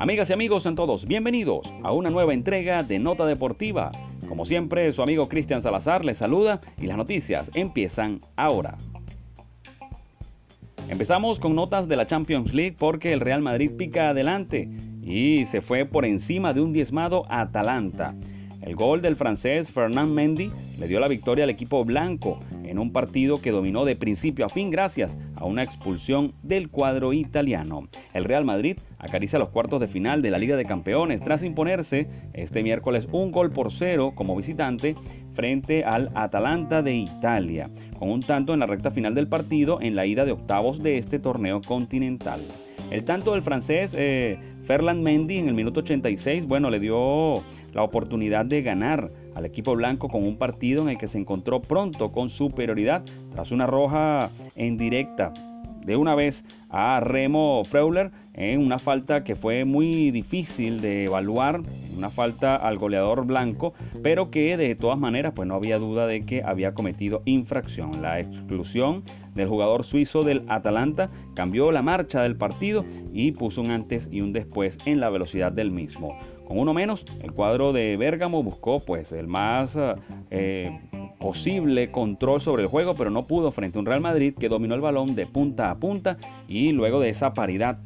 Amigas y amigos, sean todos bienvenidos a una nueva entrega de Nota Deportiva. Como siempre, su amigo Cristian Salazar les saluda y las noticias empiezan ahora. Empezamos con notas de la Champions League porque el Real Madrid pica adelante y se fue por encima de un diezmado Atalanta. El gol del francés Fernand Mendy le dio la victoria al equipo blanco en un partido que dominó de principio a fin gracias a una expulsión del cuadro italiano. El Real Madrid acaricia los cuartos de final de la Liga de Campeones tras imponerse este miércoles un gol por cero como visitante frente al Atalanta de Italia, con un tanto en la recta final del partido en la ida de octavos de este torneo continental. El tanto del francés eh, Ferland Mendy en el minuto 86, bueno, le dio la oportunidad de ganar al equipo blanco con un partido en el que se encontró pronto con superioridad tras una roja en directa de una vez a Remo Freuler en una falta que fue muy difícil de evaluar, una falta al goleador blanco, pero que de todas maneras pues no había duda de que había cometido infracción. La exclusión del jugador suizo del Atalanta cambió la marcha del partido y puso un antes y un después en la velocidad del mismo. Con uno menos, el cuadro de Bérgamo buscó pues el más eh, posible control sobre el juego, pero no pudo frente a un Real Madrid que dominó el balón de punta a punta y luego de esa paridad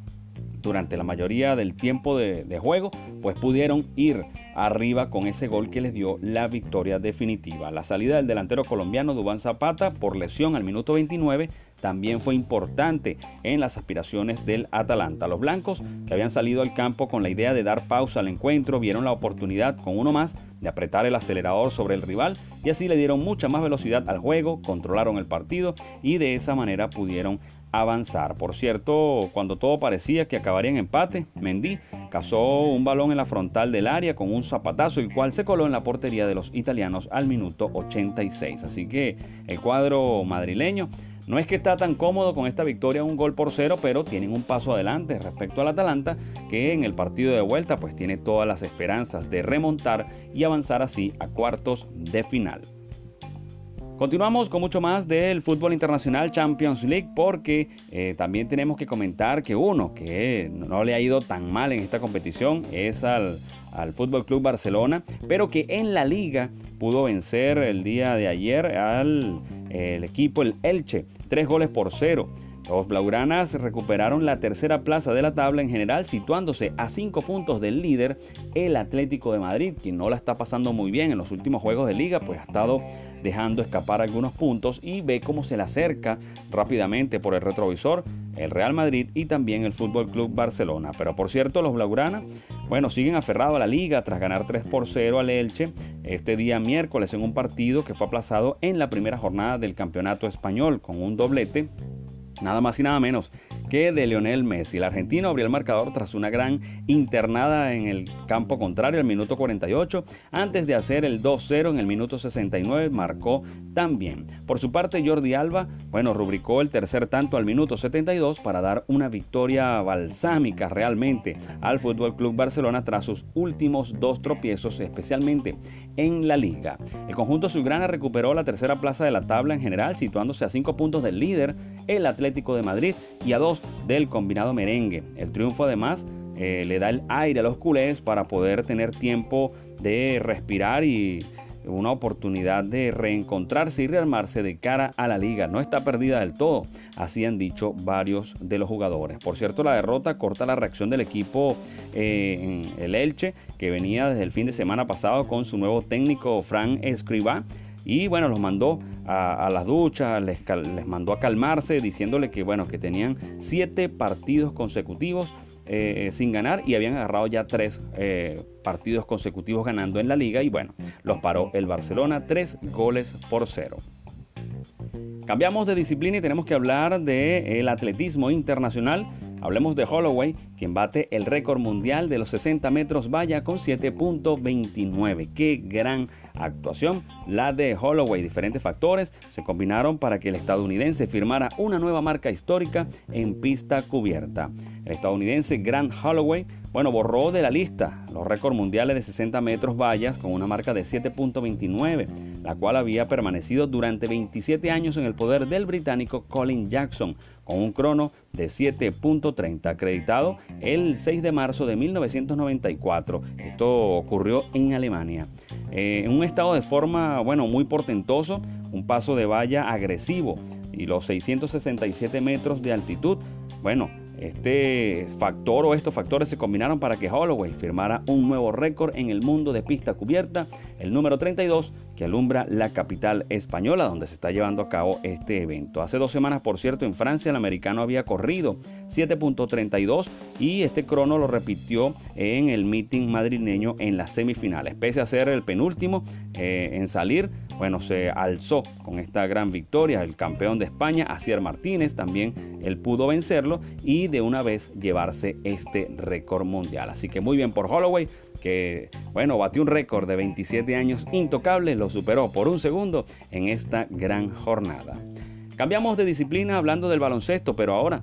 durante la mayoría del tiempo de, juego, pues pudieron ir arriba con ese gol que les dio la victoria definitiva. La salida del delantero colombiano Dubán Zapata por lesión al minuto 29 también fue importante en las aspiraciones del Atalanta. Los blancos, que habían salido al campo con la idea de dar pausa al encuentro, vieron la oportunidad con uno más de apretar el acelerador sobre el rival y así le dieron mucha más velocidad al juego, controlaron el partido y de esa manera pudieron avanzar. Por cierto, cuando todo parecía que acabaría en empate, Mendy cazó un balón en la frontal del área con un zapatazo, el cual se coló en la portería de los italianos al minuto 86. Así que el cuadro madrileño no es que está tan cómodo con esta victoria un gol por cero, pero tienen un paso adelante respecto al Atalanta, que en el partido de vuelta pues tiene todas las esperanzas de remontar y avanzar así a cuartos de final. Continuamos con mucho más del fútbol internacional Champions League porque eh, también tenemos que comentar que uno que no le ha ido tan mal en esta competición es al, al Fútbol Club Barcelona, pero que en la liga pudo vencer el día de ayer al el equipo, el Elche, tres goles por cero. Los Blaugranas recuperaron la tercera plaza de la tabla en general, situándose a cinco puntos del líder, el Atlético de Madrid, quien no la está pasando muy bien en los últimos juegos de liga, pues ha estado dejando escapar algunos puntos y ve cómo se le acerca rápidamente por el retrovisor el Real Madrid y también el Fútbol Club Barcelona. Pero por cierto, los Blaugrana, bueno, siguen aferrados a la liga tras ganar 3 por 0 al Elche este día miércoles en un partido que fue aplazado en la primera jornada del Campeonato Español con un doblete nada más y nada menos que de Lionel Messi. El argentino abrió el marcador tras una gran internada en el campo contrario al minuto 48. Antes de hacer el 2-0 en el minuto 69 marcó también. Por su parte Jordi Alba, bueno, rubricó el tercer tanto al minuto 72 para dar una victoria balsámica realmente al Fútbol Club Barcelona tras sus últimos dos tropiezos, especialmente en la liga. El conjunto azulgrana recuperó la tercera plaza de la tabla en general, situándose a cinco puntos del líder, el Atlético de Madrid, y a dos del combinado merengue. El triunfo además eh, le da el aire a los culés para poder tener tiempo de respirar y una oportunidad de reencontrarse y rearmarse de cara a la liga. No está perdida del todo, así han dicho varios de los jugadores. Por cierto, la derrota corta la reacción del equipo eh, el Elche, que venía desde el fin de semana pasado con su nuevo técnico Fran Escribá y bueno, los mandó a, las duchas, les, mandó a calmarse diciéndole que bueno, que tenían siete partidos consecutivos eh, sin ganar y habían agarrado ya tres eh, partidos consecutivos ganando en la liga y bueno, los paró el Barcelona tres goles por cero. Cambiamos de disciplina y tenemos que hablar del atletismo internacional. Hablemos de Holloway, quien bate el récord mundial de los 60 metros valla con 7.29. Qué gran actuación, la de Holloway. Diferentes factores se combinaron para que el estadounidense firmara una nueva marca histórica en pista cubierta. El estadounidense Grant Holloway, bueno, borró de la lista los récords mundiales de 60 metros vallas con una marca de 7.29, la cual había permanecido durante 27 años en el poder del británico Colin Jackson, con un crono de 7.30, acreditado el 6 de marzo de 1994. Esto ocurrió en Alemania. Eh, un estado de forma, bueno, muy portentoso, un paso de valla agresivo y los 667 metros de altitud, bueno, este factor o estos factores se combinaron para que Holloway firmara un nuevo récord en el mundo de pista cubierta, el número 32, que alumbra la capital española donde se está llevando a cabo este evento. Hace dos semanas, por cierto, en Francia el americano había corrido 7.32 y este crono lo repitió en el meeting madrileño en las semifinales. Pese a ser el penúltimo eh, en salir, bueno, se alzó con esta gran victoria el campeón de España, Asier Martínez, también él pudo vencerlo y de una vez llevarse este récord mundial. Así que muy bien por Holloway, que bueno, batió un récord de 27 años intocable, lo superó por un segundo en esta gran jornada. Cambiamos de disciplina hablando del baloncesto, pero ahora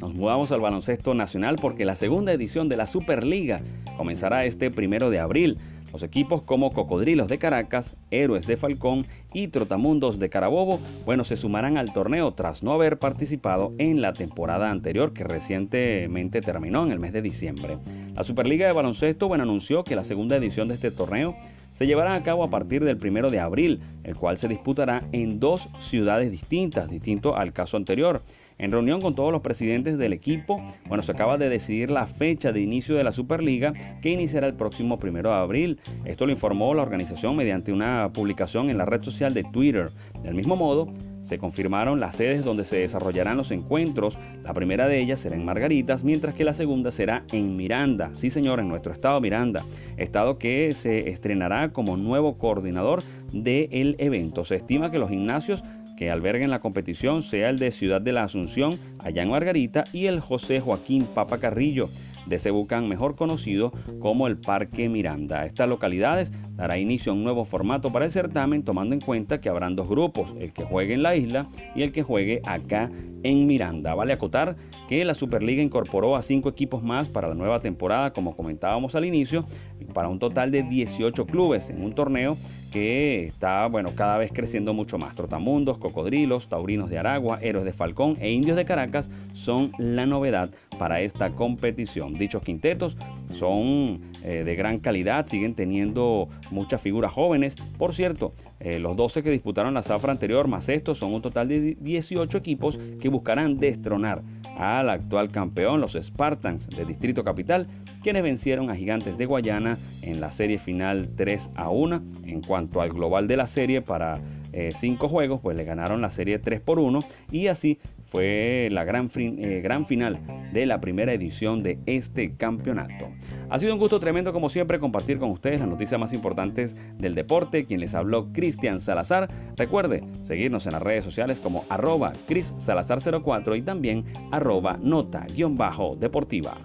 nos mudamos al baloncesto nacional porque la segunda edición de la Superliga comenzará este primero de abril. Los equipos como Cocodrilos de Caracas, Héroes de Falcón y Trotamundos de Carabobo, bueno, se sumarán al torneo tras no haber participado en la temporada anterior que recientemente terminó en el mes de diciembre. La Superliga de Baloncesto, bueno, anunció que la segunda edición de este torneo se llevará a cabo a partir del primero de abril, el cual se disputará en dos ciudades distintas, distinto al caso anterior. En reunión con todos los presidentes del equipo, bueno, se acaba de decidir la fecha de inicio de la Superliga que iniciará el próximo primero de abril. Esto lo informó la organización mediante una publicación en la red social de Twitter. Del mismo modo, se confirmaron las sedes donde se desarrollarán los encuentros. La primera de ellas será en Margaritas, mientras que la segunda será en Miranda. Sí, señor, en nuestro estado Miranda. Estado que se estrenará como nuevo coordinador del evento. Se estima que los gimnasios que alberguen la competición sea el de Ciudad de la Asunción, allá Margarita, y el José Joaquín Papa Carrillo, de Cebucán, mejor conocido como el Parque Miranda. Estas localidades dará inicio a un nuevo formato para el certamen, tomando en cuenta que habrán dos grupos, el que juegue en la isla y el que juegue acá en Miranda. Vale acotar que la Superliga incorporó a cinco equipos más para la nueva temporada, como comentábamos al inicio, para un total de 18 clubes en un torneo que está, bueno, cada vez creciendo mucho más. Trotamundos, Cocodrilos, Taurinos de Aragua, Héroes de Falcón e Indios de Caracas son la novedad para esta competición. Dichos quintetos son eh, de gran calidad, siguen teniendo muchas figuras jóvenes. Por cierto, eh, los 12 que disputaron la zafra anterior más estos son un total de 18 equipos que buscarán destronar al actual campeón, los Spartans de Distrito Capital, quienes vencieron a Gigantes de Guayana en la serie final 3 a 1. En cuanto al global de la serie para 5 eh, juegos, pues le ganaron la serie 3 por 1 y así fue la gran, eh, gran final de la primera edición de este campeonato. Ha sido un gusto tremendo como siempre compartir con ustedes las noticias más importantes del deporte. Quien les habló, Cristian Salazar. Recuerde seguirnos en las redes sociales como arroba Cris Salazar 04 y también arroba nota-deportiva.